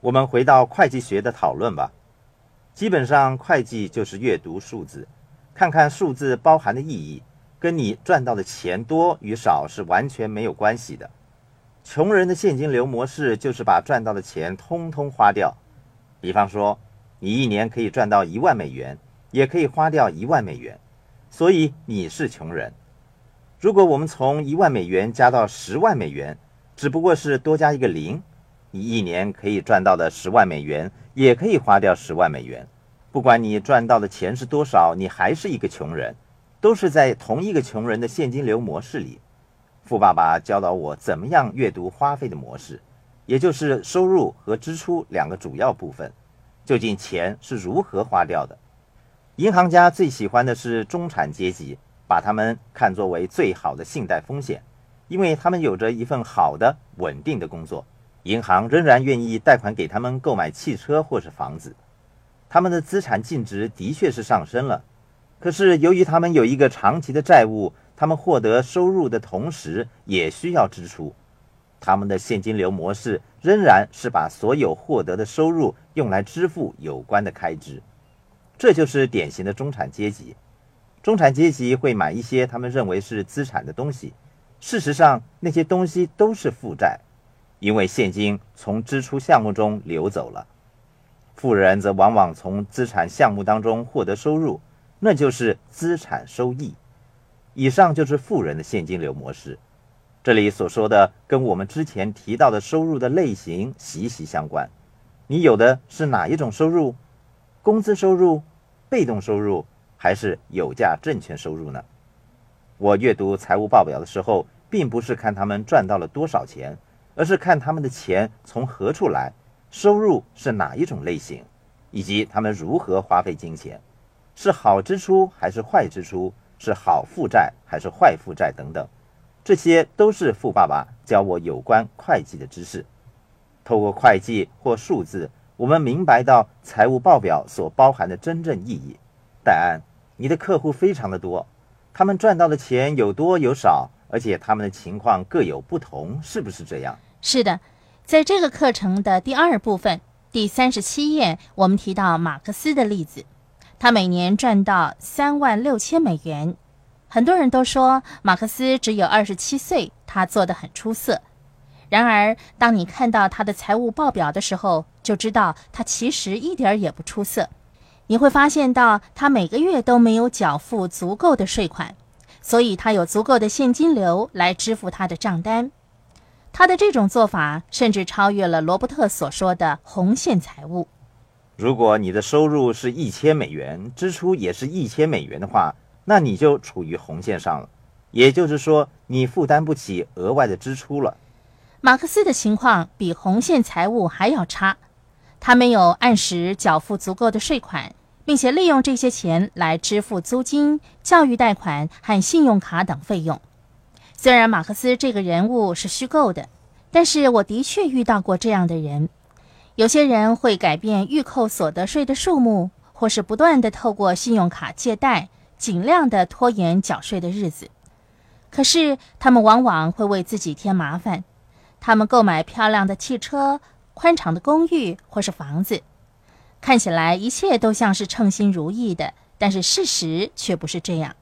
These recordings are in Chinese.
我们回到会计学的讨论吧。基本上，会计就是阅读数字，看看数字包含的意义，跟你赚到的钱多与少是完全没有关系的。穷人的现金流模式就是把赚到的钱通通花掉。比方说，你一年可以赚到一万美元，也可以花掉一万美元，所以你是穷人。如果我们从一万美元加到十万美元，只不过是多加一个零，你一年可以赚到的十万美元，也可以花掉十万美元。不管你赚到的钱是多少，你还是一个穷人，都是在同一个穷人的现金流模式里。富爸爸教导我怎么样阅读花费的模式，也就是收入和支出两个主要部分。究竟钱是如何花掉的？银行家最喜欢的是中产阶级，把他们看作为最好的信贷风险，因为他们有着一份好的、稳定的工作，银行仍然愿意贷款给他们购买汽车或是房子。他们的资产净值的确是上升了，可是由于他们有一个长期的债务。他们获得收入的同时，也需要支出。他们的现金流模式仍然是把所有获得的收入用来支付有关的开支。这就是典型的中产阶级。中产阶级会买一些他们认为是资产的东西，事实上那些东西都是负债，因为现金从支出项目中流走了。富人则往往从资产项目当中获得收入，那就是资产收益。以上就是富人的现金流模式。这里所说的跟我们之前提到的收入的类型息息相关。你有的是哪一种收入？工资收入、被动收入，还是有价证券收入呢？我阅读财务报表的时候，并不是看他们赚到了多少钱，而是看他们的钱从何处来，收入是哪一种类型，以及他们如何花费金钱，是好支出还是坏支出。是好负债还是坏负债等等，这些都是富爸爸教我有关会计的知识。透过会计或数字，我们明白到财务报表所包含的真正意义。戴安，你的客户非常的多，他们赚到的钱有多有少，而且他们的情况各有不同，是不是这样？是的，在这个课程的第二部分第三十七页，我们提到马克思的例子。他每年赚到三万六千美元，很多人都说马克思只有二十七岁，他做得很出色。然而，当你看到他的财务报表的时候，就知道他其实一点也不出色。你会发现到他每个月都没有缴付足够的税款，所以他有足够的现金流来支付他的账单。他的这种做法甚至超越了罗伯特所说的红线财务。如果你的收入是一千美元，支出也是一千美元的话，那你就处于红线上了，也就是说，你负担不起额外的支出了。马克思的情况比红线财务还要差，他没有按时缴付足够的税款，并且利用这些钱来支付租金、教育贷款和信用卡等费用。虽然马克思这个人物是虚构的，但是我的确遇到过这样的人。有些人会改变预扣所得税的数目，或是不断的透过信用卡借贷，尽量的拖延缴税的日子。可是他们往往会为自己添麻烦。他们购买漂亮的汽车、宽敞的公寓或是房子，看起来一切都像是称心如意的，但是事实却不是这样。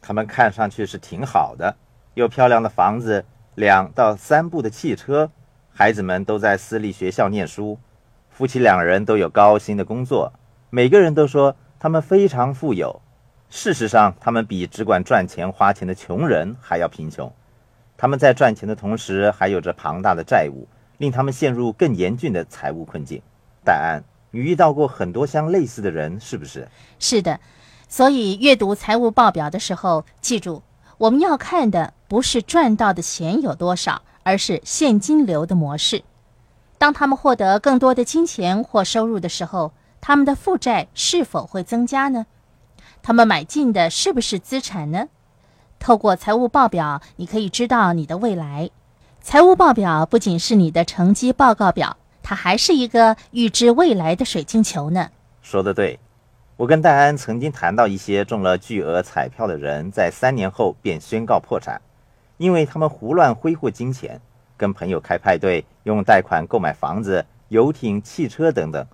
他们看上去是挺好的，有漂亮的房子，两到三部的汽车，孩子们都在私立学校念书。夫妻两人都有高薪的工作，每个人都说他们非常富有。事实上，他们比只管赚钱花钱的穷人还要贫穷。他们在赚钱的同时，还有着庞大的债务，令他们陷入更严峻的财务困境。戴安，你遇到过很多相类似的人，是不是？是的。所以，阅读财务报表的时候，记住，我们要看的不是赚到的钱有多少，而是现金流的模式。当他们获得更多的金钱或收入的时候，他们的负债是否会增加呢？他们买进的是不是资产呢？透过财务报表，你可以知道你的未来。财务报表不仅是你的成绩报告表，它还是一个预知未来的水晶球呢。说得对，我跟戴安曾经谈到一些中了巨额彩票的人，在三年后便宣告破产，因为他们胡乱挥霍金钱。跟朋友开派对，用贷款购买房子，游艇、汽车等等。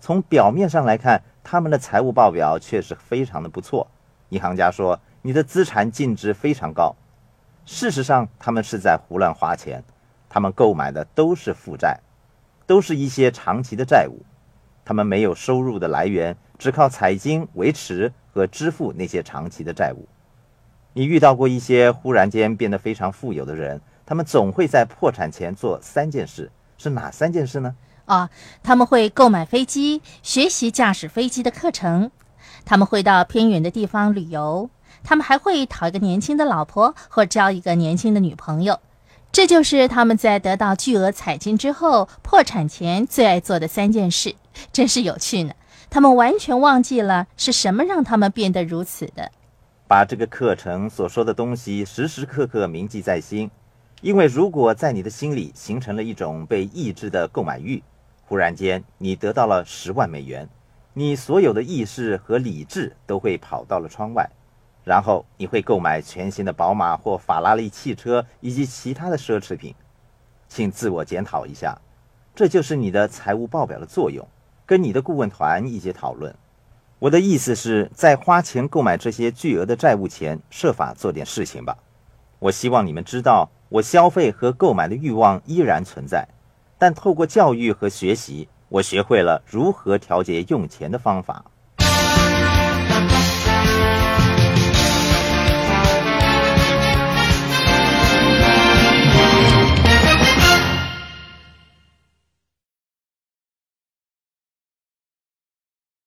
从表面上来看，他们的财务报表确实非常的不错。银行家说你的资产净值非常高，事实上他们是在胡乱花钱，他们购买的都是负债，都是一些长期的债务，他们没有收入的来源，只靠彩金维持和支付那些长期的债务。你遇到过一些忽然间变得非常富有的人，他们总会在破产前做三件事，是哪三件事呢？啊，他们会购买飞机，学习驾驶飞机的课程；他们会到偏远的地方旅游；他们还会讨一个年轻的老婆或交一个年轻的女朋友。这就是他们在得到巨额彩金之后破产前最爱做的三件事，真是有趣呢。他们完全忘记了是什么让他们变得如此的。把这个课程所说的东西时时刻刻铭记在心，因为如果在你的心里形成了一种被抑制的购买欲。忽然间，你得到了十万美元，你所有的意识和理智都会跑到了窗外，然后你会购买全新的宝马或法拉利汽车以及其他的奢侈品。请自我检讨一下，这就是你的财务报表的作用。跟你的顾问团一起讨论。我的意思是在花钱购买这些巨额的债务前，设法做点事情吧。我希望你们知道，我消费和购买的欲望依然存在。但透过教育和学习，我学会了如何调节用钱的方法。